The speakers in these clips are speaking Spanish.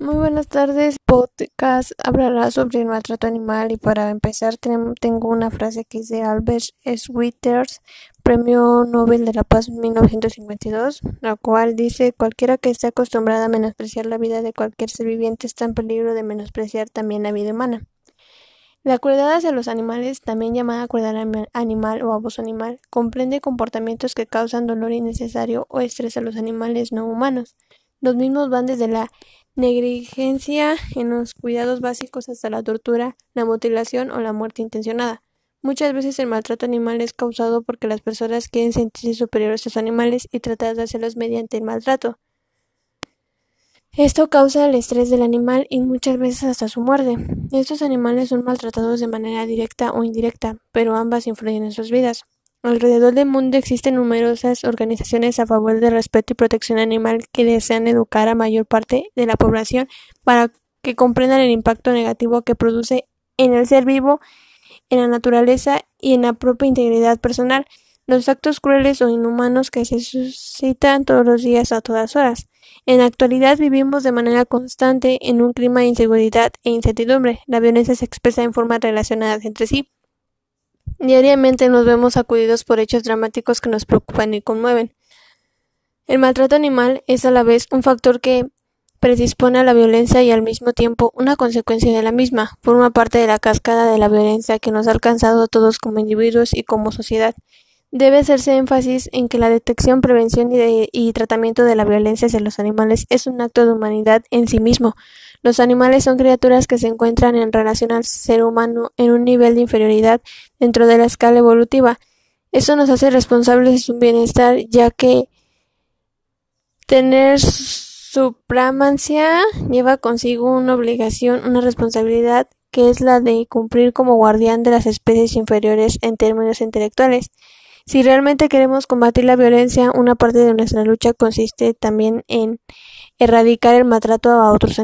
Muy buenas tardes, podcast hablará sobre el maltrato animal y para empezar tengo una frase que es de Albert Schweitzer, Premio Nobel de la Paz 1952, la cual dice cualquiera que esté acostumbrada a menospreciar la vida de cualquier ser viviente está en peligro de menospreciar también la vida humana. La crueldad hacia los animales, también llamada crueldad animal o abuso animal, comprende comportamientos que causan dolor innecesario o estrés a los animales no humanos. Los mismos van desde la negligencia en los cuidados básicos hasta la tortura, la mutilación o la muerte intencionada. Muchas veces el maltrato animal es causado porque las personas quieren sentirse superiores a los animales y tratar de hacerlos mediante el maltrato. Esto causa el estrés del animal y muchas veces hasta su muerte. Estos animales son maltratados de manera directa o indirecta, pero ambas influyen en sus vidas. Alrededor del mundo existen numerosas organizaciones a favor del respeto y protección animal que desean educar a mayor parte de la población para que comprendan el impacto negativo que produce en el ser vivo, en la naturaleza y en la propia integridad personal, los actos crueles o inhumanos que se suscitan todos los días a todas horas. En la actualidad vivimos de manera constante en un clima de inseguridad e incertidumbre. La violencia se expresa en formas relacionadas entre sí. Diariamente nos vemos acudidos por hechos dramáticos que nos preocupan y conmueven. El maltrato animal es a la vez un factor que predispone a la violencia y al mismo tiempo una consecuencia de la misma. Forma parte de la cascada de la violencia que nos ha alcanzado a todos como individuos y como sociedad. Debe hacerse énfasis en que la detección, prevención y, tratamiento de la violencia hacia los animales es un acto de humanidad en sí mismo, los animales son criaturas que se encuentran en relación al ser humano en un nivel de inferioridad dentro de la escala evolutiva. Eso nos hace responsables de su bienestar, ya que tener supramacia lleva consigo una obligación, una responsabilidad que es la de cumplir como guardián de las especies inferiores en términos intelectuales. Si realmente queremos combatir la violencia, una parte de nuestra lucha consiste también en erradicar el maltrato a otros,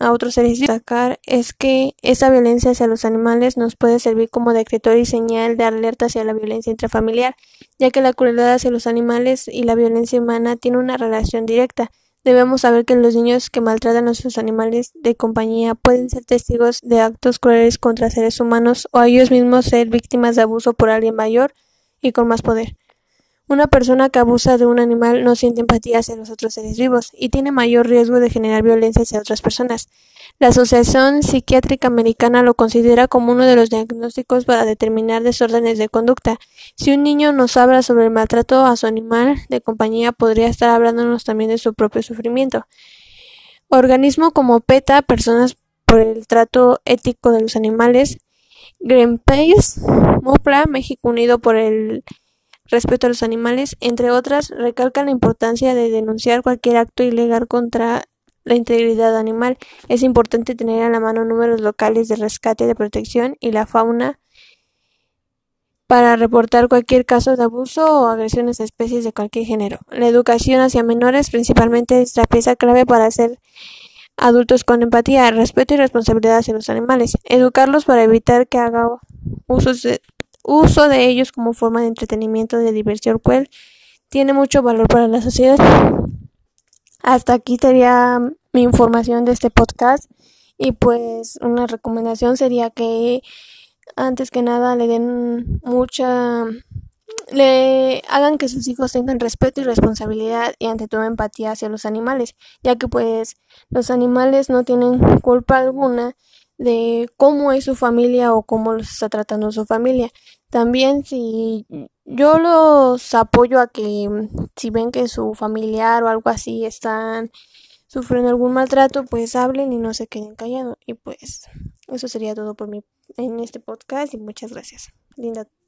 a otros seres. Destacar es que esa violencia hacia los animales nos puede servir como decretor y señal de alerta hacia la violencia intrafamiliar, ya que la crueldad hacia los animales y la violencia humana tiene una relación directa. Debemos saber que los niños que maltratan a sus animales de compañía pueden ser testigos de actos crueles contra seres humanos o ellos mismos ser víctimas de abuso por alguien mayor y con más poder. Una persona que abusa de un animal no siente empatía hacia los otros seres vivos y tiene mayor riesgo de generar violencia hacia otras personas. La Asociación Psiquiátrica Americana lo considera como uno de los diagnósticos para determinar desórdenes de conducta. Si un niño nos habla sobre el maltrato a su animal de compañía, podría estar hablándonos también de su propio sufrimiento. Organismo como PETA, Personas por el Trato Ético de los Animales, Greenpeace, MOPLA, México Unido por el respeto a los animales, entre otras, recalcan la importancia de denunciar cualquier acto ilegal contra la integridad animal. Es importante tener a la mano números locales de rescate, de protección y la fauna para reportar cualquier caso de abuso o agresiones a especies de cualquier género. La educación hacia menores principalmente es la pieza clave para ser adultos con empatía, respeto y responsabilidad hacia los animales. Educarlos para evitar que haga usos de, uso de ellos como forma de entretenimiento, de diversión cual tiene mucho valor para la sociedad. Hasta aquí sería mi información de este podcast y pues una recomendación sería que antes que nada le den mucha le hagan que sus hijos tengan respeto y responsabilidad y ante todo empatía hacia los animales, ya que pues los animales no tienen culpa alguna de cómo es su familia o cómo los está tratando su familia. También si yo los apoyo a que si ven que su familiar o algo así están sufriendo algún maltrato, pues hablen y no se queden callados. Y pues eso sería todo por mí en este podcast y muchas gracias. Linda,